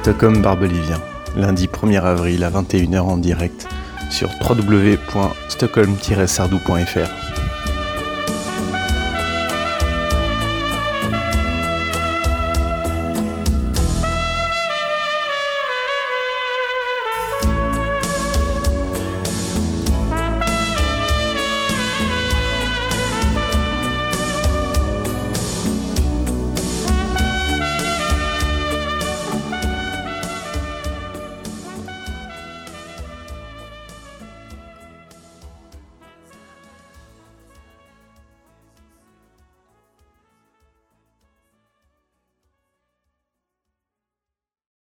Stockholm Barbelivien, lundi 1er avril à 21h en direct sur www.stockholm-sardou.fr.